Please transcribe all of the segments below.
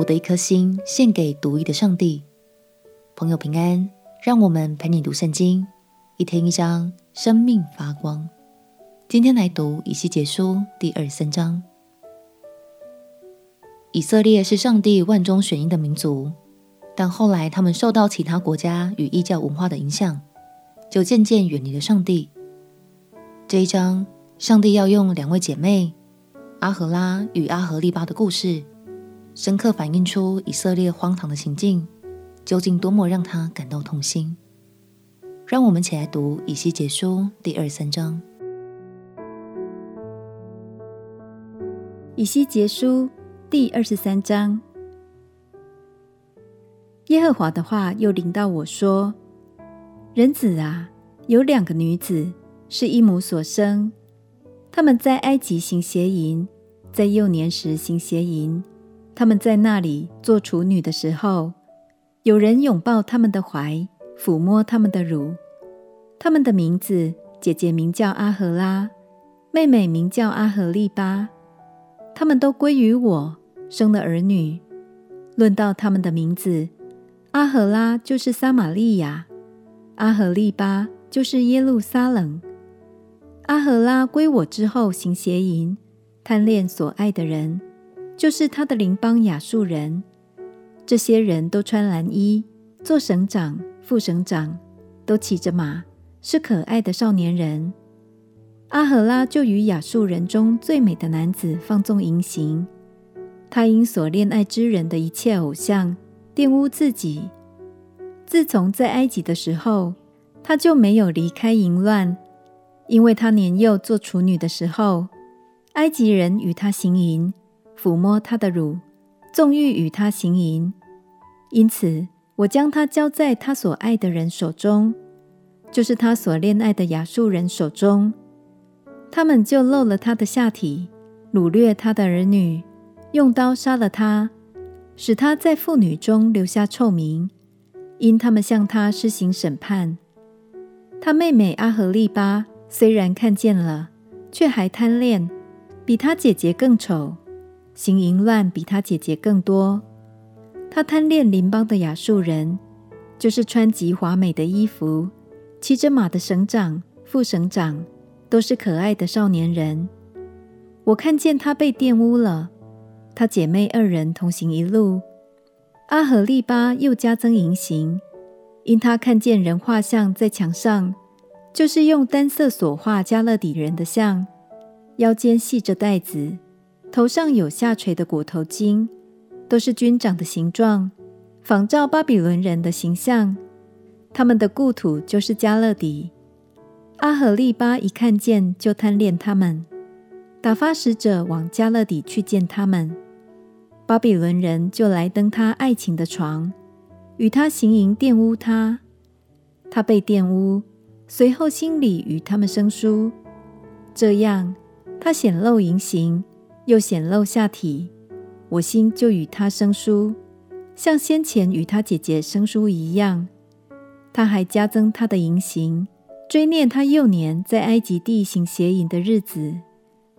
我的一颗心献给独一的上帝。朋友平安，让我们陪你读圣经，一天一章，生命发光。今天来读以西结书第二三章。以色列是上帝万中选一的民族，但后来他们受到其他国家与异教文化的影响，就渐渐远离了上帝。这一章，上帝要用两位姐妹阿荷拉与阿荷利巴的故事，深刻反映出以色列荒唐的情境，究竟多么让他感到痛心。让我们一起来读以西结书第二十三章。以西结书第二十三章，耶和华的话又临到我说：“人子啊，有两个女子是一母所生，她们在埃及行邪淫，在幼年时行邪淫。”他们在那里做处女的时候，有人拥抱他们的怀，抚摸他们的乳。他们的名字，姐姐名叫阿荷拉，妹妹名叫阿荷利巴。他们都归于我，生了儿女。论到他们的名字，阿荷拉就是撒玛利亚，阿荷利巴就是耶路撒冷。阿荷拉归我之后行邪淫，贪恋所爱的人。就是他的邻邦亚述人，这些人都穿蓝衣，做省长、副省长，都骑着马，是可爱的少年人。阿赫拉就与亚述人中最美的男子放纵淫行，他因所恋爱之人的一切偶像玷污自己。自从在埃及的时候，他就没有离开淫乱，因为他年幼做处女的时候，埃及人与他行淫。抚摸他的乳，纵欲与他行淫，因此我将他交在他所爱的人手中，就是他所恋爱的亚述人手中。他们就露了他的下体，掳掠他的儿女，用刀杀了他，使他在妇女中留下臭名，因他们向他施行审判。他妹妹阿和利巴虽然看见了，却还贪恋，比他姐姐更丑。行淫乱比他姐姐更多，他贪恋邻邦的亚述人，就是穿极华美的衣服、骑着马的省长、副省长，都是可爱的少年人。我看见他被玷污了，他姐妹二人同行一路。阿荷利巴又加增淫行，因他看见人画像在墙上，就是用单色所画加勒底人的像，腰间系着带子。头上有下垂的骨头巾，都是军长的形状，仿照巴比伦人的形象。他们的故土就是加勒底。阿荷利巴一看见就贪恋他们，打发使者往加勒底去见他们。巴比伦人就来登他爱情的床，与他行淫玷污他。他被玷污，随后心里与他们生疏，这样他显露淫行。又显露下体，我心就与他生疏，像先前与他姐姐生疏一样。他还加增他的淫行，追念他幼年在埃及地行邪淫的日子，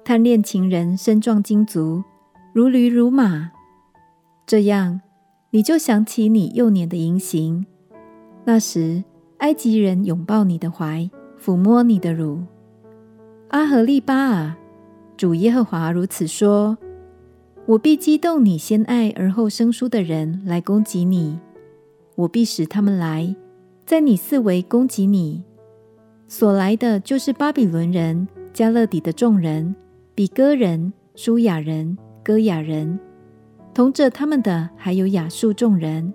贪恋情人身壮筋足，如驴如马。这样，你就想起你幼年的淫行。那时，埃及人拥抱你的怀，抚摸你的乳。阿和利巴啊！主耶和华如此说：“我必激动你先爱而后生疏的人来攻击你，我必使他们来，在你四围攻击你。所来的就是巴比伦人、加勒底的众人、比哥人、舒雅人、歌亚人，同着他们的还有亚述众人，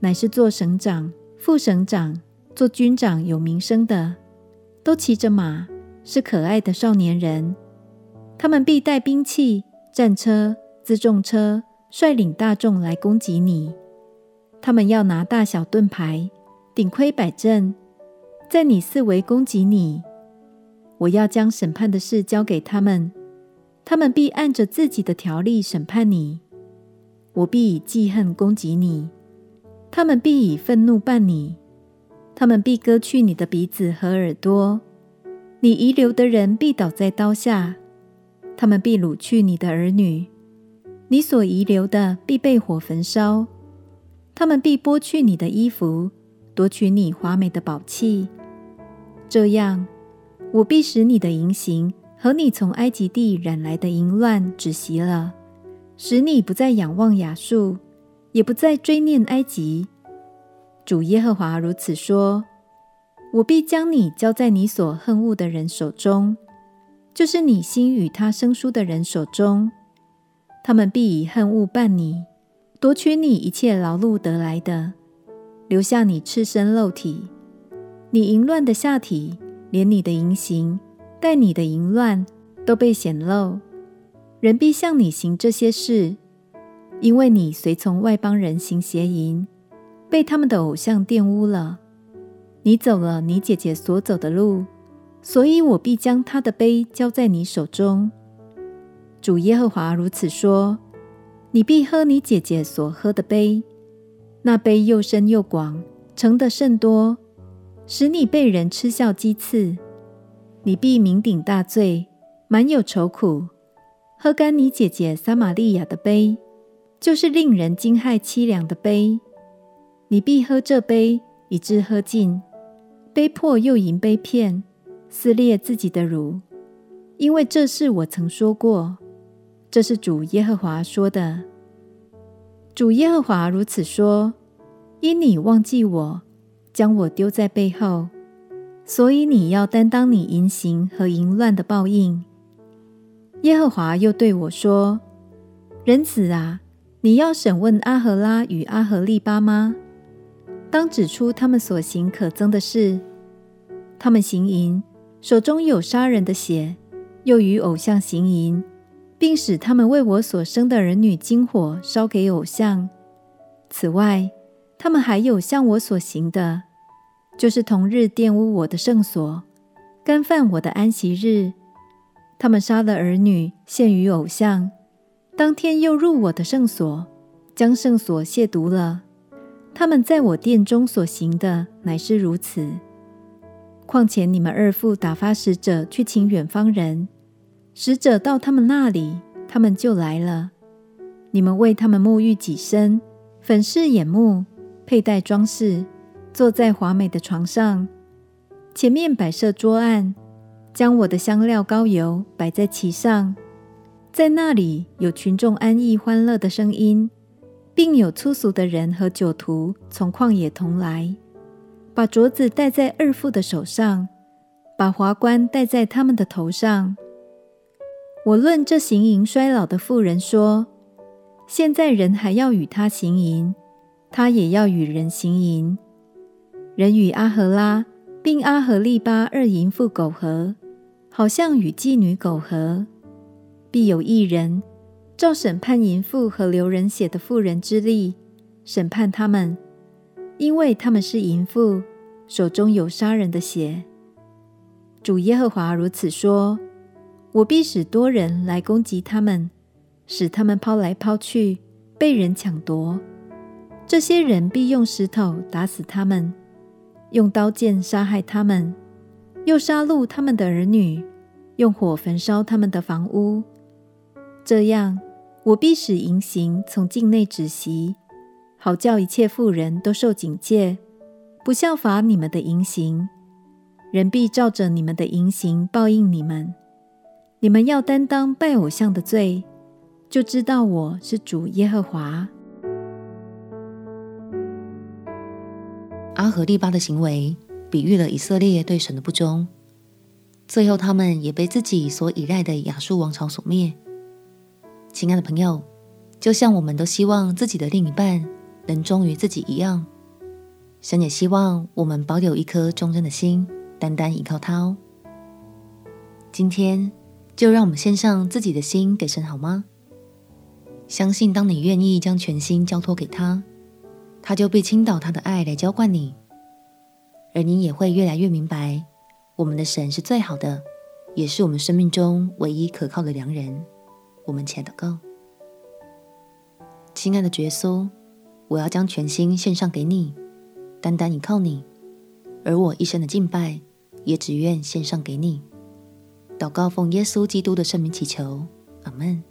乃是做省长、副省长、做军长有名声的，都骑着马，是可爱的少年人。”他们必带兵器、战车、辎重车，率领大众来攻击你。他们要拿大小盾牌、顶盔摆阵，在你四围攻击你。我要将审判的事交给他们，他们必按着自己的条例审判你。我必以记恨攻击你，他们必以愤怒办你。他们必割去你的鼻子和耳朵，你遗留的人必倒在刀下。他们必掳去你的儿女，你所遗留的必被火焚烧。他们必剥去你的衣服，夺取你华美的宝器。这样，我必使你的淫行和你从埃及地染来的淫乱止息了，使你不再仰望亚述，也不再追念埃及。主耶和华如此说：我必将你交在你所恨恶的人手中，就是你心与他生疏的人手中。他们必以恨恶伴你。夺取你一切劳碌得来的，留下你赤身露体，你淫乱的下体，连你的淫行带你的淫乱都被显露。人必向你行这些事，因为你随从外邦人行邪淫，被他们的偶像玷污了。你走了你姐姐所走的路，所以我必将他的杯交在你手中。主耶和华如此说。你必喝你姐姐所喝的杯，那杯又深又广，盛得甚多，使你被人嗤笑讥刺。你必酩酊大醉，满有愁苦，喝干你姐姐撒玛利亚的杯，就是令人惊骇凄凉的杯。你必喝这杯，以致喝尽，杯破又饮杯片，撕裂自己的乳，因为这是我曾说过。这是主耶和华说的。主耶和华如此说：因你忘记我，将我丢在背后，所以你要担当你淫行和淫乱的报应。耶和华又对我说：人子啊，你要审问阿赫拉与阿赫利巴吗？当指出他们所行可憎的事。他们行淫，手中有杀人的血，又与偶像行淫。并使他们为我所生的儿女金火烧给偶像。此外，他们还有向我所行的，就是同日玷污我的圣所，干犯我的安息日。他们杀了儿女献于偶像，当天又入我的圣所，将圣所亵渎了。他们在我殿中所行的乃是如此。况且你们二父打发使者去请远方人。使者到他们那里，他们就来了。你们为他们沐浴己身，粉饰眼目，佩戴装饰，坐在华美的床上，前面摆设桌案，将我的香料膏油摆在其上。在那里有群众安逸欢乐的声音，并有粗俗的人和酒徒从旷野同来，把镯子戴在二父的手上，把华冠戴在他们的头上。我论这行淫衰老的妇人说：现在人还要与她行淫，她也要与人行淫。人与阿荷拉并阿荷利巴二淫妇苟合，好像与妓女苟合。必有一人照审判淫妇和流人血的妇人之力审判他们，因为他们是淫妇，手中有杀人的血。主耶和华如此说。我必使多人来攻击他们，使他们抛来抛去，被人抢夺。这些人必用石头打死他们，用刀剑杀害他们，又杀戮他们的儿女，用火焚烧他们的房屋。这样，我必使淫行从境内止息，好叫一切富人都受警戒，不效法你们的淫行。人必照着你们的淫行报应你们。你们要担当拜偶像的罪，就知道我是主耶和华。阿荷利巴的行为比喻了以色列对神的不忠，最后他们也被自己所倚赖的亚述王朝所灭。亲爱的朋友，就像我们都希望自己的另一半能忠于自己一样，神也希望我们保有一颗忠贞的心，单单依靠他哦。今天。就让我们献上自己的心给神，好吗？相信当你愿意将全心交托给他，他就必倾倒他的爱来浇灌你，而你也会越来越明白，我们的神是最好的，也是我们生命中唯一可靠的良人。我们且祷告：亲爱的耶稣，我要将全心献上给你，单单依靠你，而我一生的敬拜也只愿献上给你。祷告，奉耶稣基督的圣名祈求，阿门。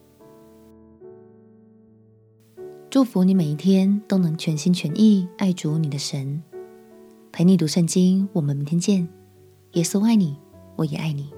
祝福你每一天都能全心全意爱主你的神。陪你读圣经，我们明天见。耶稣爱你，我也爱你。